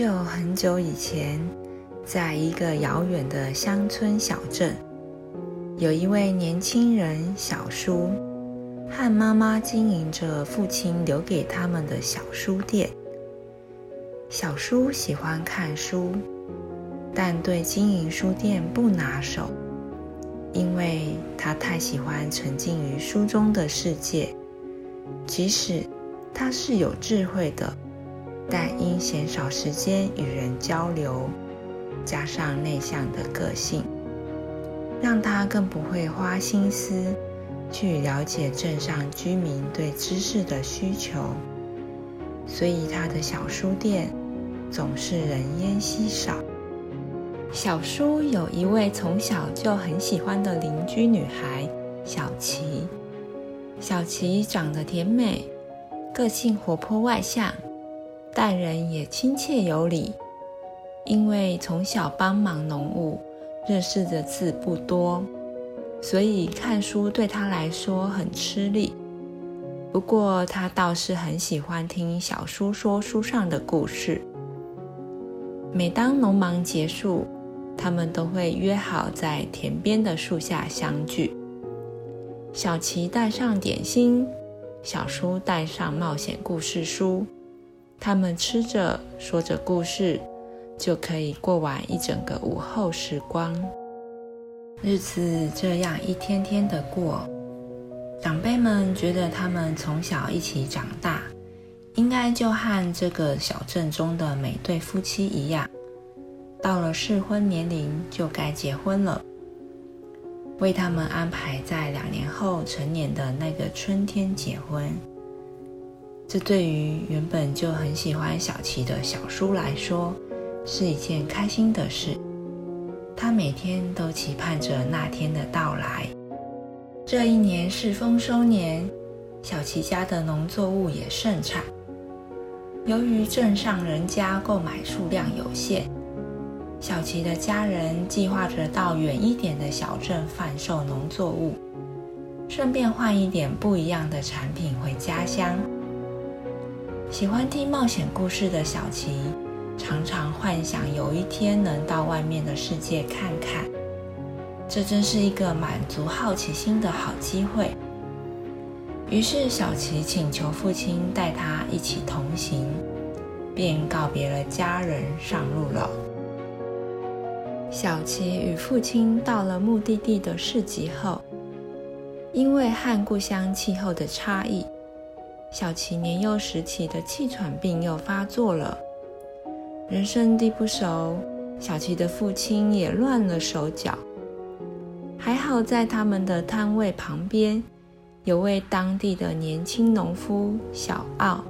很久很久以前，在一个遥远的乡村小镇，有一位年轻人小叔，和妈妈经营着父亲留给他们的小书店。小叔喜欢看书，但对经营书店不拿手，因为他太喜欢沉浸于书中的世界，即使他是有智慧的。但因嫌少时间与人交流，加上内向的个性，让他更不会花心思去了解镇上居民对知识的需求，所以他的小书店总是人烟稀少。小叔有一位从小就很喜欢的邻居女孩小琪，小琪长得甜美，个性活泼外向。待人也亲切有礼，因为从小帮忙农务，认识的字不多，所以看书对他来说很吃力。不过他倒是很喜欢听小叔说书上的故事。每当农忙结束，他们都会约好在田边的树下相聚。小琪带上点心，小叔带上冒险故事书。他们吃着，说着故事，就可以过完一整个午后时光。日子这样一天天的过，长辈们觉得他们从小一起长大，应该就和这个小镇中的每对夫妻一样，到了适婚年龄就该结婚了，为他们安排在两年后成年的那个春天结婚。这对于原本就很喜欢小琪的小叔来说，是一件开心的事。他每天都期盼着那天的到来。这一年是丰收年，小琪家的农作物也盛产。由于镇上人家购买数量有限，小琪的家人计划着到远一点的小镇贩售农作物，顺便换一点不一样的产品回家乡。喜欢听冒险故事的小琪，常常幻想有一天能到外面的世界看看。这真是一个满足好奇心的好机会。于是，小琪请求父亲带他一起同行，便告别了家人，上路了。小琪与父亲到了目的地的市集后，因为和故乡气候的差异。小琪年幼时期的气喘病又发作了，人生地不熟，小琪的父亲也乱了手脚。还好在他们的摊位旁边，有位当地的年轻农夫小奥，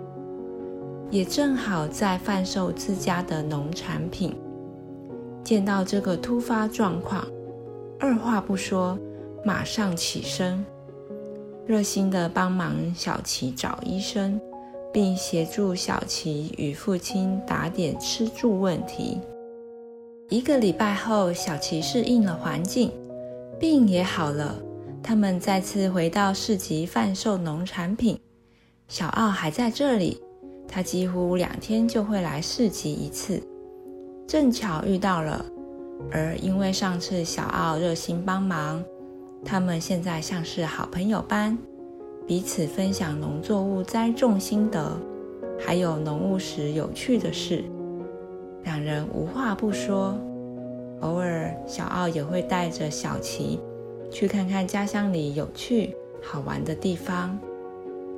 也正好在贩售自家的农产品。见到这个突发状况，二话不说，马上起身。热心地帮忙小琪找医生，并协助小琪与父亲打点吃住问题。一个礼拜后，小琪适应了环境，病也好了。他们再次回到市集贩售农产品。小奥还在这里，他几乎两天就会来市集一次。正巧遇到了，而因为上次小奥热心帮忙。他们现在像是好朋友般，彼此分享农作物栽种心得，还有农务时有趣的事。两人无话不说，偶尔小奥也会带着小琪去看看家乡里有趣好玩的地方。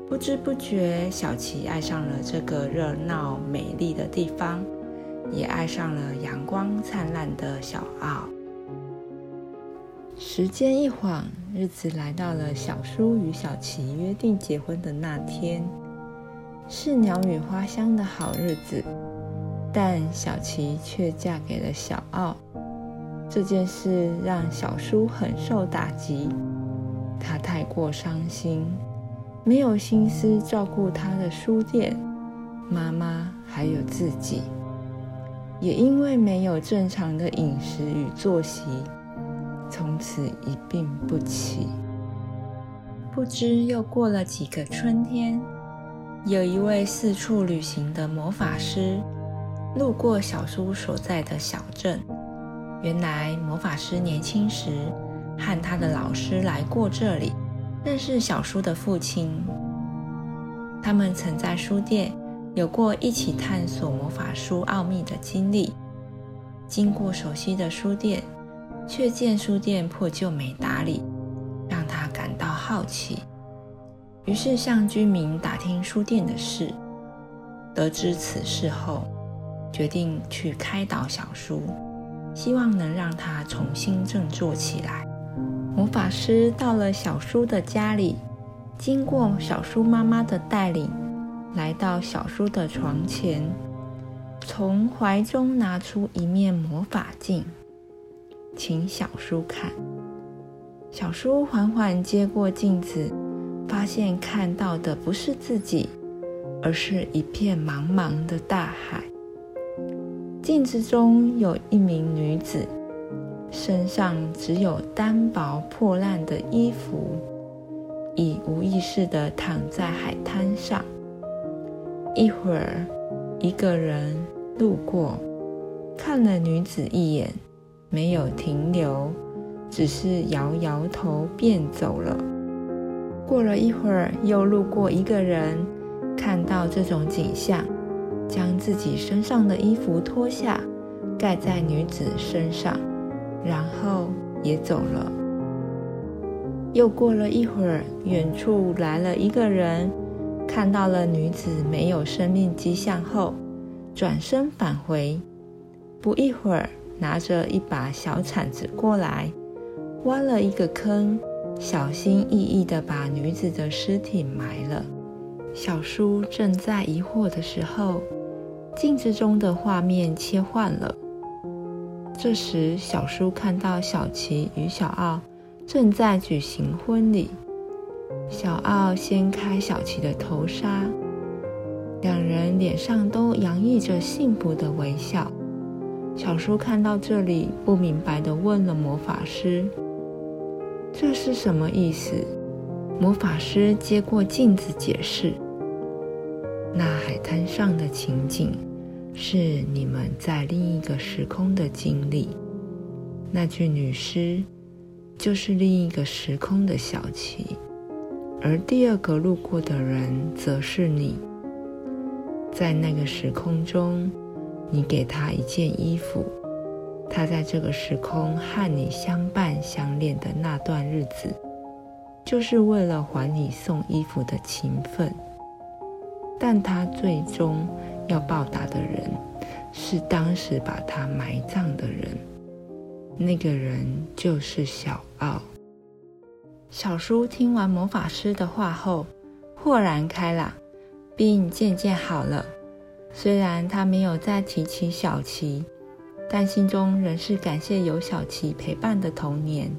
不知不觉，小琪爱上了这个热闹美丽的地方，也爱上了阳光灿烂的小奥。时间一晃，日子来到了小叔与小琪约定结婚的那天，是鸟语花香的好日子。但小琪却嫁给了小奥，这件事让小叔很受打击。他太过伤心，没有心思照顾他的书店、妈妈还有自己，也因为没有正常的饮食与作息。从此一病不起。不知又过了几个春天，有一位四处旅行的魔法师，路过小书所在的小镇。原来魔法师年轻时和他的老师来过这里，认识小书的父亲。他们曾在书店有过一起探索魔法书奥秘的经历。经过熟悉的书店，却见书店破旧没打理，让他感到好奇。于是向居民打听书店的事，得知此事后，决定去开导小叔，希望能让他重新振作起来。魔法师到了小叔的家里，经过小叔妈妈的带领，来到小叔的床前。从怀中拿出一面魔法镜，请小书看。小书缓缓接过镜子，发现看到的不是自己，而是一片茫茫的大海。镜子中有一名女子，身上只有单薄破烂的衣服，已无意识地躺在海滩上。一会儿。一个人路过，看了女子一眼，没有停留，只是摇摇头便走了。过了一会儿，又路过一个人，看到这种景象，将自己身上的衣服脱下，盖在女子身上，然后也走了。又过了一会儿，远处来了一个人。看到了女子没有生命迹象后，转身返回。不一会儿，拿着一把小铲子过来，挖了一个坑，小心翼翼地把女子的尸体埋了。小书正在疑惑的时候，镜子中的画面切换了。这时，小书看到小琪与小奥正在举行婚礼。小奥掀开小琪的头纱，两人脸上都洋溢着幸福的微笑。小书看到这里，不明白地问了魔法师：“这是什么意思？”魔法师接过镜子解释：“那海滩上的情景，是你们在另一个时空的经历。那具女尸，就是另一个时空的小琪。”而第二个路过的人，则是你。在那个时空中，你给他一件衣服，他在这个时空和你相伴相恋的那段日子，就是为了还你送衣服的情分。但他最终要报答的人，是当时把他埋葬的人，那个人就是小奥。小叔听完魔法师的话后，豁然开朗，并渐渐好了。虽然他没有再提起小琪，但心中仍是感谢有小琪陪伴的童年。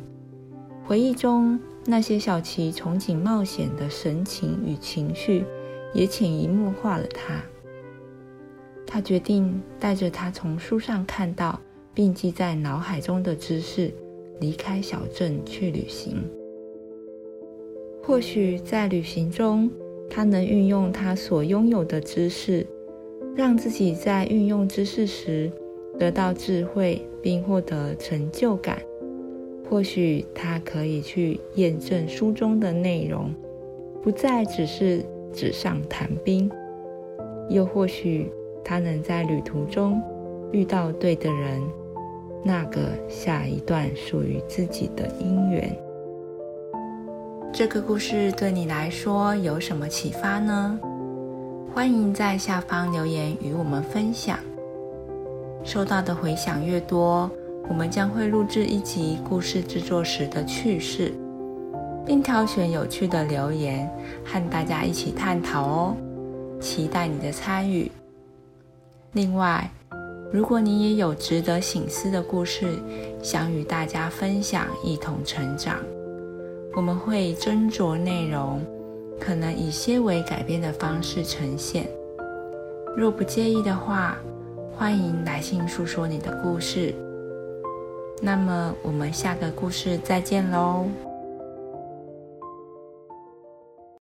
回忆中那些小琪憧憬冒险的神情与情绪，也潜移默化了他。他决定带着他从书上看到并记在脑海中的知识，离开小镇去旅行。或许在旅行中，他能运用他所拥有的知识，让自己在运用知识时得到智慧，并获得成就感。或许他可以去验证书中的内容，不再只是纸上谈兵。又或许他能在旅途中遇到对的人，那个下一段属于自己的姻缘。这个故事对你来说有什么启发呢？欢迎在下方留言与我们分享。收到的回响越多，我们将会录制一集故事制作时的趣事，并挑选有趣的留言和大家一起探讨哦。期待你的参与。另外，如果你也有值得醒思的故事，想与大家分享，一同成长。我们会斟酌内容，可能以些微改变的方式呈现。若不介意的话，欢迎来信诉说你的故事。那么，我们下个故事再见喽。